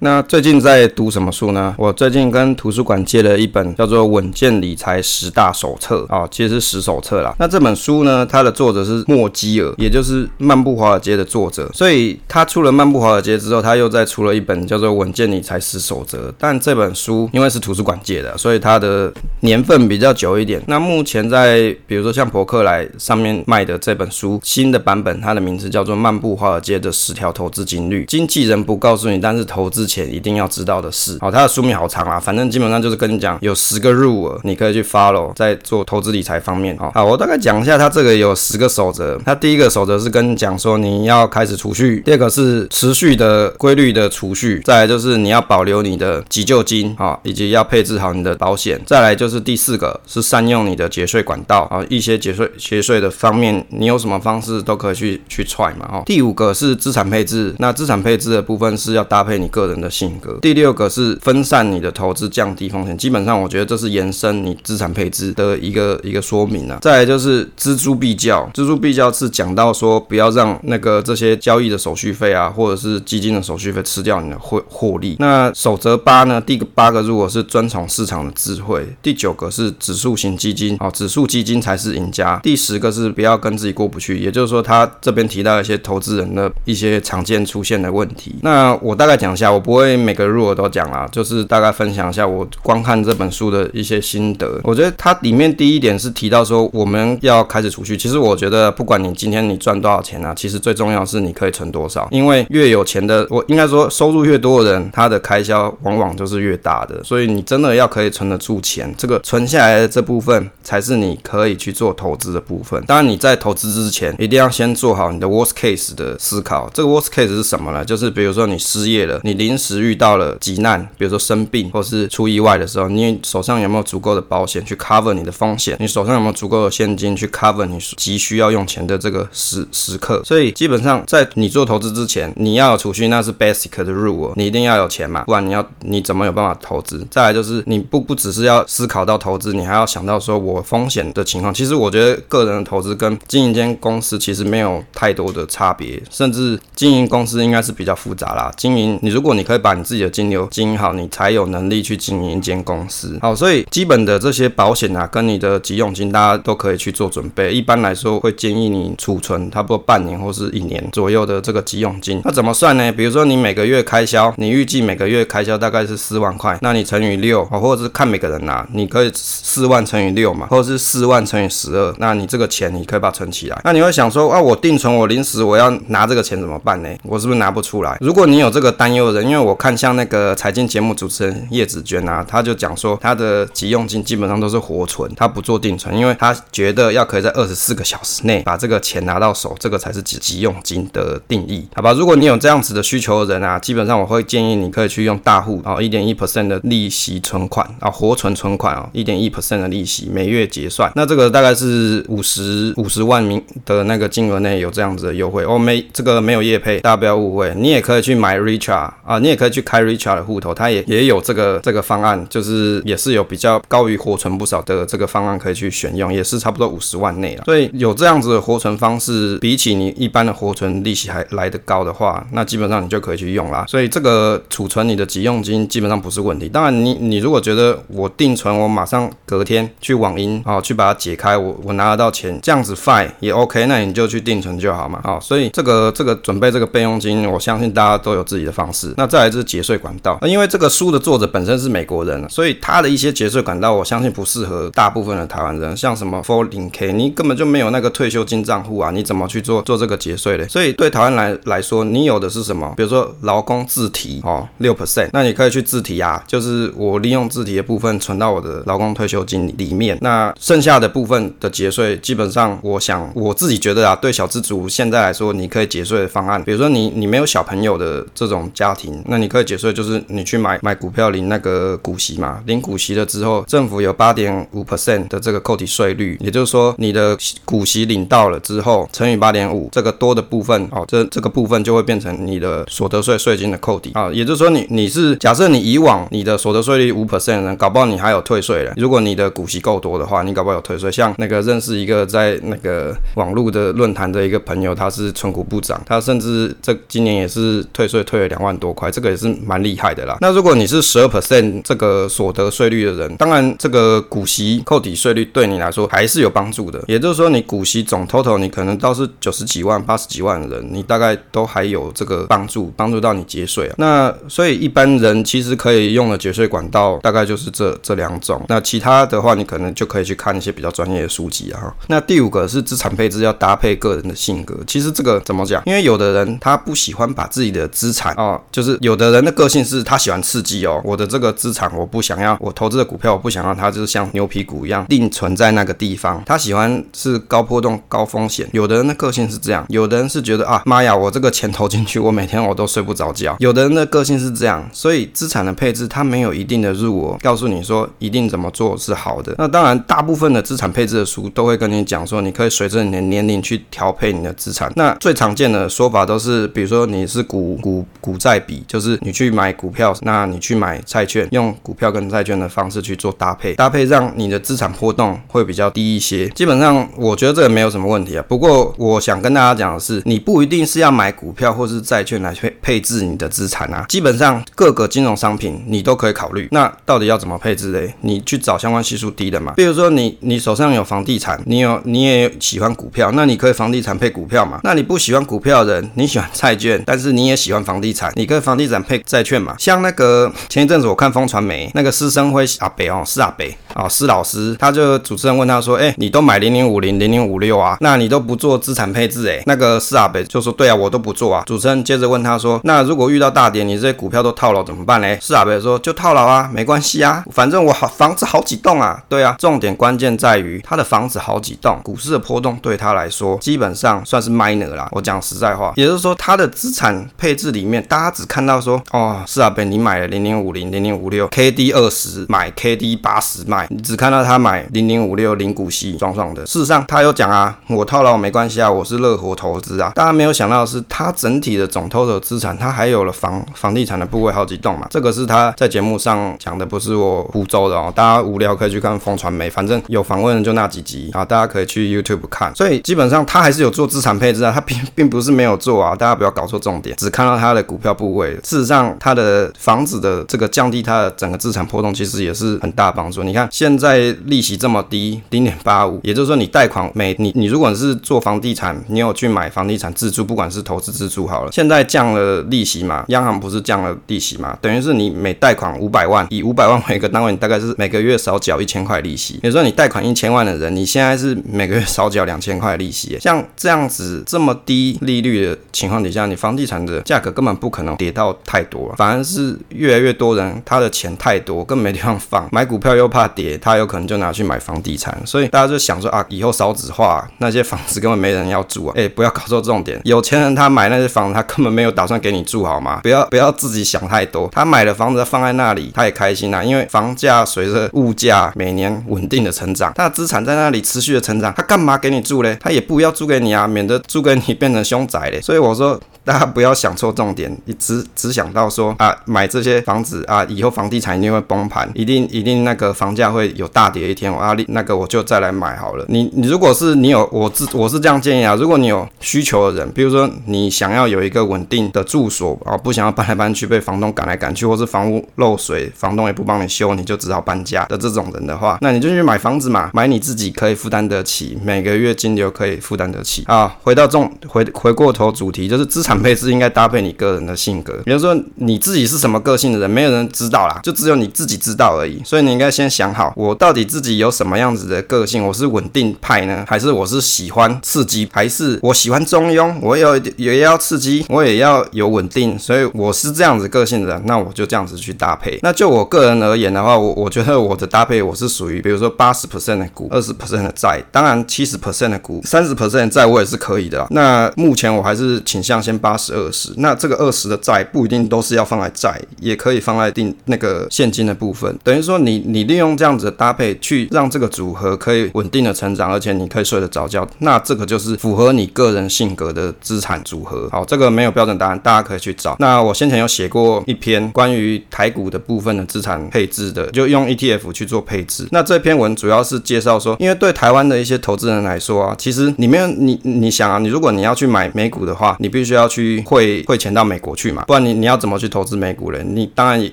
那最近在读什么书呢？我最近跟图书馆借了一本叫做《稳健理财十大手册》啊，其实是十手册啦。那这本书呢，它的作者是莫基尔，也就是《漫步华尔街》的作者。所以他出了《漫步华尔街》之后，他又再出了一本叫做《稳健理财十守则》。但这本书因为是图书馆借的，所以它的年份比较久一点。那目前在比如说像博客来上面卖的这本书新的版本，它的名字叫做《漫步华尔街的十条投资金律》，经纪人不告诉你，但是投资。前一定要知道的事，好，它的书名好长啊，反正基本上就是跟你讲有十个 rule，你可以去 follow，在做投资理财方面，好，我大概讲一下它这个有十个守则。它第一个守则是跟你讲说你要开始储蓄，第二个是持续的规律的储蓄，再来就是你要保留你的急救金啊，以及要配置好你的保险，再来就是第四个是善用你的节税管道啊，一些节税节税的方面，你有什么方式都可以去去 try 嘛，哈。第五个是资产配置，那资产配置的部分是要搭配你个人。的性格。第六个是分散你的投资，降低风险。基本上，我觉得这是延伸你资产配置的一个一个说明啊。再来就是錙铢必较，錙铢必较是讲到说不要让那个这些交易的手续费啊，或者是基金的手续费吃掉你的获获利。那守则八呢？第八个如果是遵从市场的智慧。第九个是指数型基金，哦，指数基金才是赢家。第十个是不要跟自己过不去，也就是说他这边提到一些投资人的一些常见出现的问题。那我大概讲一下我。不会每个 rule 都讲啦，就是大概分享一下我观看这本书的一些心得。我觉得它里面第一点是提到说我们要开始储蓄。其实我觉得不管你今天你赚多少钱啊，其实最重要是你可以存多少。因为越有钱的，我应该说收入越多的人，他的开销往往就是越大的。所以你真的要可以存得住钱，这个存下来的这部分才是你可以去做投资的部分。当然你在投资之前，一定要先做好你的 worst case 的思考。这个 worst case 是什么呢？就是比如说你失业了，你临时遇到了急难，比如说生病或是出意外的时候，你手上有没有足够的保险去 cover 你的风险？你手上有没有足够的现金去 cover 你急需要用钱的这个时时刻？所以基本上在你做投资之前，你要有储蓄，那是 basic 的 rule，你一定要有钱嘛，不然你要你怎么有办法投资？再来就是你不不只是要思考到投资，你还要想到说我风险的情况。其实我觉得个人的投资跟经营间公司其实没有太多的差别，甚至经营公司应该是比较复杂啦。经营你如果你可以把你自己的金流经营好，你才有能力去经营一间公司。好，所以基本的这些保险啊，跟你的急用金，大家都可以去做准备。一般来说，会建议你储存差不多半年或是一年左右的这个急用金。那怎么算呢？比如说你每个月开销，你预计每个月开销大概是四万块，那你乘以六，或者是看每个人拿，你可以四万乘以六嘛，或者是四万乘以十二，那你这个钱你可以把它存起来。那你会想说啊，我定存，我临时我要拿这个钱怎么办呢？我是不是拿不出来？如果你有这个担忧的人，因为我看像那个财经节目主持人叶子娟啊，他就讲说他的急用金基本上都是活存，他不做定存，因为他觉得要可以在二十四个小时内把这个钱拿到手，这个才是急急用金的定义，好吧？如果你有这样子的需求的人啊，基本上我会建议你可以去用大户啊，一点一 percent 的利息存款啊，活存存款啊，一点一 percent 的利息，每月结算，那这个大概是五十五十万名的那个金额内有这样子的优惠哦，没这个没有业配，大家不要误会，你也可以去买 Richard 啊，你你也可以去开 Richard 的户头，它也也有这个这个方案，就是也是有比较高于活存不少的这个方案可以去选用，也是差不多五十万内了。所以有这样子的活存方式，比起你一般的活存利息还来得高的话，那基本上你就可以去用啦。所以这个储存你的急用金基本上不是问题。当然你你如果觉得我定存，我马上隔天去网银啊去把它解开，我我拿得到钱，这样子 fine 也 OK，那你就去定存就好嘛。好，所以这个这个准备这个备用金，我相信大家都有自己的方式。那再来就是节税管道，那因为这个书的作者本身是美国人，所以他的一些节税管道，我相信不适合大部分的台湾人。像什么 401k，你根本就没有那个退休金账户啊，你怎么去做做这个节税嘞？所以对台湾来来说，你有的是什么？比如说劳工自提哦，六 percent，那你可以去自提啊，就是我利用自提的部分存到我的劳工退休金里面，那剩下的部分的节税，基本上我想我自己觉得啊，对小资族现在来说，你可以节税的方案，比如说你你没有小朋友的这种家庭，那你可以解税就是你去买买股票领那个股息嘛，领股息了之后，政府有八点五 percent 的这个扣抵税率，也就是说你的股息领到了之后乘以八点五，这个多的部分哦，这这个部分就会变成你的所得税税金的扣抵啊，也就是说你你是假设你以往你的所得税率五 percent 的人，搞不好你还有退税了。如果你的股息够多的话，你搞不好有退税。像那个认识一个在那个网络的论坛的一个朋友，他是存股部长，他甚至这今年也是退税退了两万多块。这个也是蛮厉害的啦。那如果你是十二 percent 这个所得税率的人，当然这个股息扣抵税率对你来说还是有帮助的。也就是说，你股息总 total 你可能倒是九十几万、八十几万的人，你大概都还有这个帮助，帮助到你节税啊。那所以一般人其实可以用的节税管道大概就是这这两种。那其他的话，你可能就可以去看一些比较专业的书籍啊。那第五个是资产配置要搭配个人的性格。其实这个怎么讲？因为有的人他不喜欢把自己的资产哦，就是有的人的个性是他喜欢刺激哦。我的这个资产我不想要，我投资的股票我不想让它就是像牛皮股一样定存在那个地方。他喜欢是高波动高风险。有的人的个性是这样，有的人是觉得啊妈呀，我这个钱投进去，我每天我都睡不着觉。有的人的个性是这样，所以资产的配置它没有一定的入额，告诉你说一定怎么做是好的。那当然，大部分的资产配置的书都会跟你讲说，你可以随着你的年龄去调配你的资产。那最常见的说法都是，比如说你是股股股债比，就是你去买股票，那你去买债券，用股票跟债券的方式去做搭配，搭配让你的资产波动会比较低一些。基本上，我觉得这个没有什么问题啊。不过，我想跟大家讲的是，你不一定是要买股票或是债券来配配置你的资产啊。基本上，各个金融商品你都可以考虑。那到底要怎么配置嘞？你去找相关系数低的嘛。比如说你你手上有房地产，你有你也喜欢股票，那你可以房地产配股票嘛。那你不喜欢股票的人，你喜欢债券，但是你也喜欢房地产，你可以房地产配债券嘛。像那个前一阵子我看风传媒那个师生辉阿北哦，是阿北啊，施老师，他就主持人问他说，哎、你都买零零五零零零五六啊，那你都不做资产配置哎、那个施阿北就说，对啊，我都不做啊。主持人接着问他说，那如果遇到大跌，你这些股票都套牢怎么办嘞？施阿北说，就套牢啊，没关系啊，反正我好房子好几栋啊。对啊，重点关键在于他的房子好几栋，股市的波动对他来说基本上算是 minor 啦。我讲实在话，也就是说他的资产配置里面，大家只看到说，哦，施阿北你买了零零五零零零五六，KD 二十买，KD 八十卖，你只看到他买零零五六零股息爽爽的。事实上他有讲啊，我套牢没关系啊，我是乐活投资啊。大家没有想到的是，他整体的总投的资产，他还有了房房地产的部位好几栋嘛。这个是他在节目上讲的，不是我胡诌的哦。大家无聊可以去看风传媒，反正有访问的就那几集啊，大家可以去 YouTube 看。所以基本上他还是有做资产配置啊，他并并不是没有做啊。大家不要搞错重点，只看到他的股票部位。事实上，他的房子的这个降低他的整个资产波动，其实也是很大帮助。你看现在利息这么低，零点八五，也就是说你贷款每你你如果是做房地产，你有去买房地产自住，不管是投资自住好了，现在降了利息嘛，央行不是降了利息嘛，等于是你每贷款五百万，以五百万 为一个单位，你大概是每个月少缴一千块利息。比如说你贷款一千万的人，你现在是每个月少缴两千块利息。像这样子这么低利率的情况底下，你房地产的价格根本不可能跌到太多，反而是越来越多人他的钱太多，根本没地方放，买股票又怕他有可能就拿去买房地产。所以大家就想说啊，以后少子化，那些房子根本没人要住啊。哎，不要搞错重点，有钱人他买那些房子，他根本没有打算给你住好吗？不要不要自己想太多，他买了房子放在那里，他也开心啊，因为房价随着物价每年稳定的成长，他的资产在那里持续的成长，他干嘛给你住嘞？他也不要租给你啊，免得租给你变成凶宅嘞。所以我说。大家不要想错重点，你只只想到说啊，买这些房子啊，以后房地产一定会崩盘，一定一定那个房价会有大跌一天，我啊，那个我就再来买好了。你你如果是你有我自我是这样建议啊，如果你有需求的人，比如说你想要有一个稳定的住所啊，不想要搬来搬去被房东赶来赶去，或是房屋漏水，房东也不帮你修，你就只好搬家的这种人的话，那你就去买房子嘛，买你自己可以负担得起，每个月金流可以负担得起啊。回到重回回过头主题就是资产。配置应该搭配你个人的性格，比如说你自己是什么个性的人，没有人知道啦，就只有你自己知道而已。所以你应该先想好，我到底自己有什么样子的个性？我是稳定派呢，还是我是喜欢刺激，还是我喜欢中庸？我有也要刺激，我也要有稳定。所以我是这样子个性的人，那我就这样子去搭配。那就我个人而言的话，我我觉得我的搭配我是属于，比如说八十 percent 的股，二十 percent 的债，当然七十 percent 的股，三十 percent 债我也是可以的。那目前我还是倾向先把。八十二十，那这个二十的债不一定都是要放在债，也可以放在定那个现金的部分。等于说你，你利用这样子的搭配，去让这个组合可以稳定的成长，而且你可以睡得着觉。那这个就是符合你个人性格的资产组合。好，这个没有标准答案，大家可以去找。那我先前有写过一篇关于台股的部分的资产配置的，就用 ETF 去做配置。那这篇文主要是介绍说，因为对台湾的一些投资人来说啊，其实你没有你你想啊，你如果你要去买美股的话，你必须要去。去汇汇钱到美国去嘛，不然你你要怎么去投资美股嘞？你当然也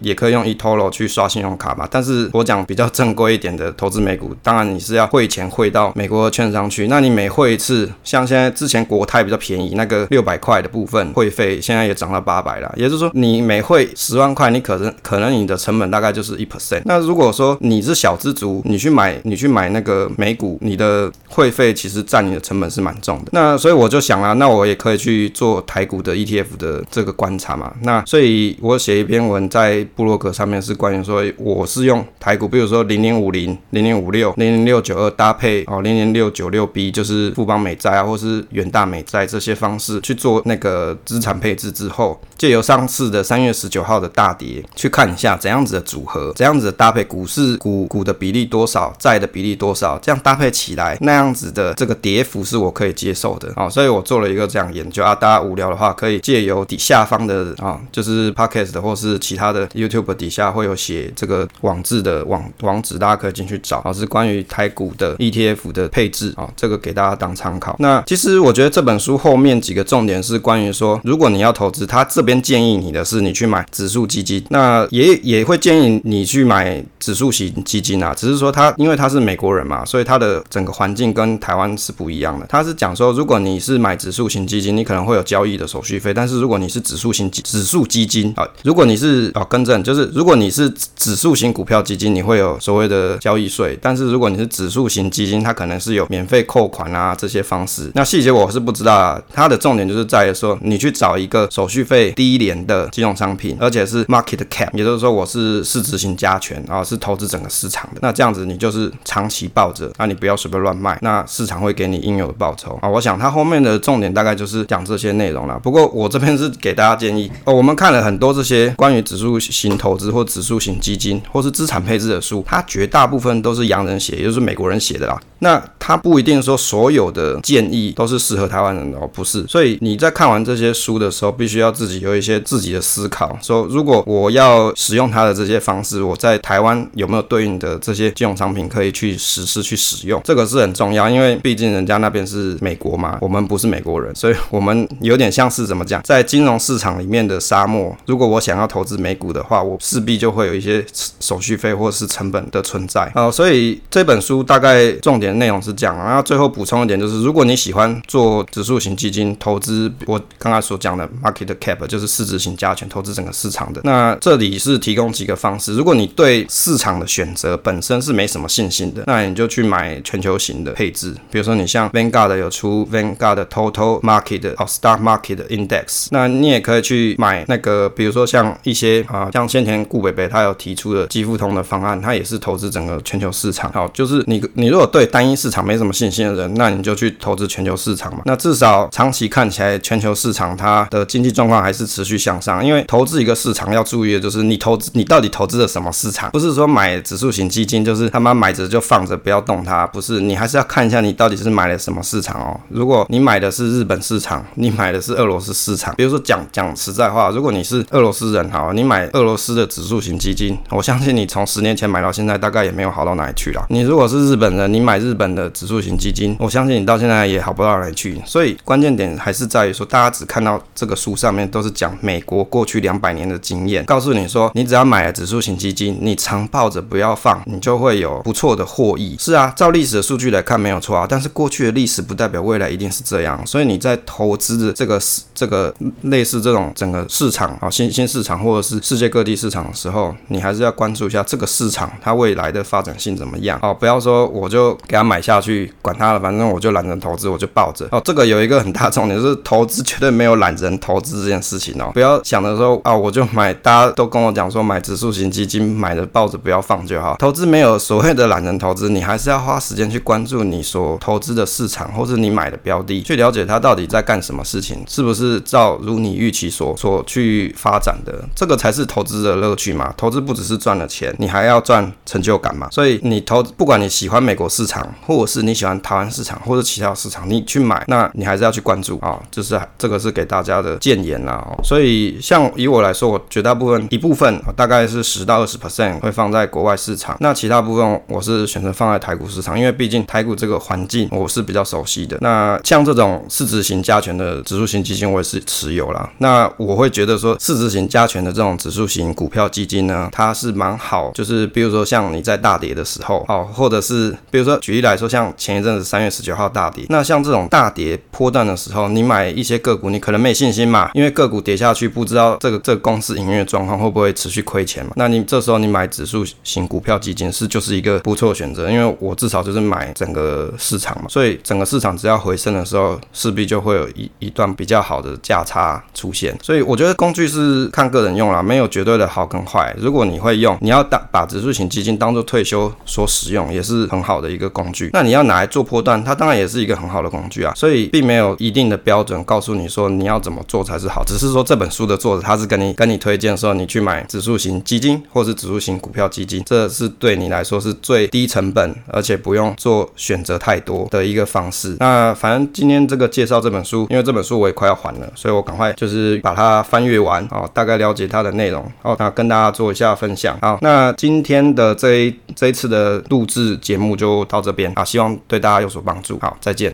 也可以用 eToro 去刷信用卡嘛，但是我讲比较正规一点的投资美股，当然你是要汇钱汇到美国的券商去，那你每汇一次，像现在之前国泰比较便宜，那个六百块的部分汇费现在也涨到八百了，也就是说你每汇十万块，你可能可能你的成本大概就是一 percent。那如果说你是小资族，你去买你去买那个美股，你的汇费其实占你的成本是蛮重的。那所以我就想啊，那我也可以去做台台股的 ETF 的这个观察嘛。那所以我写一篇文在布洛格上面是关于说，我是用台股，比如说零零五零、零零五六、零零六九二搭配哦零零六九六 B，就是富邦美债啊，或是远大美债这些方式去做那个资产配置之后，借由上次的三月十九号的大跌，去看一下怎样子的组合，怎样子的搭配，股市股股的比例多少，债的比例多少，这样搭配起来那样子的这个跌幅是我可以接受的啊、哦，所以我做了一个这样研究啊，大家无聊的话可以借由底下方的啊、就是 Podcast 或是其他的 YouTube 底下会有写这个网志的网网址，大家可以进去找啊，是关于台股的 ETF 的配置啊、哦，这个给大家当参考。那其实我觉得这本书后面几个重点是关于说，如果你要投资，他这边建议你的是你去买指数基金，那也也会建议你去买指数型基金啊，只是说他因为他是美国人嘛，所以他的整个环境跟台湾是不一样的。他是讲说，如果你是买指数型基金，你可能会有交易的手续费，但是如果你是指数型指数基金啊，如果你是啊，更正就是如果你是指数型股票基金，你会有所谓的交易税，但是如果你是指数型基金，它可能是有免费扣款啊这些方式。那细节我是不知道啊，它的重点就是在于说，你去找一个手续费低廉的金融商品，而且是 market cap，也就是说我是市值型加权啊，是投资整个市场的。那这样子你就是长期抱着，那你不要随便乱卖，那市场会给你应有的报酬啊。我想它后面的重点大概就是讲这些内容了。不过我这边是给大家建议哦，我们看了很多这些关于指数型投资或指数型基金或是资产配置的书，它绝大部分都是洋人写，也就是美国人写的啦。那他不一定说所有的建议都是适合台湾人的哦，不是。所以你在看完这些书的时候，必须要自己有一些自己的思考，说如果我要使用它的这些方式，我在台湾有没有对应的这些金融商品可以去实施去使用？这个是很重要，因为毕竟人家那边是美国嘛，我们不是美国人，所以我们有点像是怎么讲，在金融市场里面的沙漠。如果我想要投资美股的话，我势必就会有一些手续费或是成本的存在。呃，所以这本书大概重点内容是这样。然后最后补充一点，就是如果你喜欢做指数型基金投资，我刚才所讲的 market cap 就是市值型加权投资整个市场的，那这里是提供几个方式。如果你对市场的选择本身是没什么信心的，那你就去买全球型的配置，比如说你像 Vanguard 有出 Vanguard Total Market 哦 Stock Market Index，那你也可以去买那个，比如说像一些啊，像先前顾北北他有提出的基富通的方案，他也是投资整个全球市场。好，就是你你如果对单一市场没什么信心的人，那你就去投资全球市场嘛。那至少长期看起来，全球市场它的经济状况还是持续向上。因为投资一个市场要注意的就是你投资你到底投资的什么市场，不是说买指数型基金就是他妈买着就放着不要动它，不是，你还是要看一下你到底是买了什么市场哦。如果你买的是日本市场，你买的是俄罗斯市场，比如说讲讲实在话，如果你是俄罗斯人哈，你买俄罗斯的指数型基金，我相信你从十年前买到现在，大概也没有好到哪里去了。你如果是日本人，你买日日本的指数型基金，我相信你到现在也好不到哪里去。所以关键点还是在于说，大家只看到这个书上面都是讲美国过去两百年的经验，告诉你说，你只要买了指数型基金，你长抱着不要放，你就会有不错的获益。是啊，照历史的数据来看没有错啊，但是过去的历史不代表未来一定是这样。所以你在投资的这个这个类似这种整个市场啊，新兴市场或者是世界各地市场的时候，你还是要关注一下这个市场它未来的发展性怎么样哦，不要说我就给它买下去，管它了，反正我就懒人投资，我就抱着哦。这个有一个很大重点，就是投资绝对没有懒人投资这件事情哦。不要想着说啊，我就买，大家都跟我讲说买指数型基金，买的抱着不要放就好。投资没有所谓的懒人投资，你还是要花时间去关注你所投资的市场，或是你买的标的，去了解它到底在干什么事情，是不是照如你预期所所去发展的，这个才是投资的乐趣嘛。投资不只是赚了钱，你还要赚成就感嘛。所以你投，不管你喜欢美国市场。场，或者是你喜欢台湾市场或者其他市场，你去买，那你还是要去关注啊，就是这个是给大家的建言啦。所以像以我来说，我绝大部分一部分大概是十到二十 percent 会放在国外市场，那其他部分我是选择放在台股市场，因为毕竟台股这个环境我是比较熟悉的。那像这种市值型加权的指数型基金，我也是持有啦。那我会觉得说，市值型加权的这种指数型股票基金呢，它是蛮好，就是比如说像你在大跌的时候，哦，或者是比如说举举例来说，像前一阵子三月十九号大跌，那像这种大跌波段的时候，你买一些个股，你可能没信心嘛，因为个股跌下去，不知道这个这个公司营运状况会不会持续亏钱嘛。那你这时候你买指数型股票基金是就是一个不错选择，因为我至少就是买整个市场嘛，所以整个市场只要回升的时候，势必就会有一一段比较好的价差出现。所以我觉得工具是看个人用啦，没有绝对的好跟坏。如果你会用，你要当把指数型基金当做退休所使用，也是很好的一个工工具。那你要拿来做波段，它当然也是一个很好的工具啊。所以并没有一定的标准告诉你说你要怎么做才是好，只是说这本书的作者他是跟你跟你推荐说你去买指数型基金或是指数型股票基金，这是对你来说是最低成本，而且不用做选择太多的一个方式。那反正今天这个介绍这本书，因为这本书我也快要还了，所以我赶快就是把它翻阅完哦，大概了解它的内容哦，那跟大家做一下分享。好，那今天的这一这一次的录制节目就到这这边啊，希望对大家有所帮助。好，再见。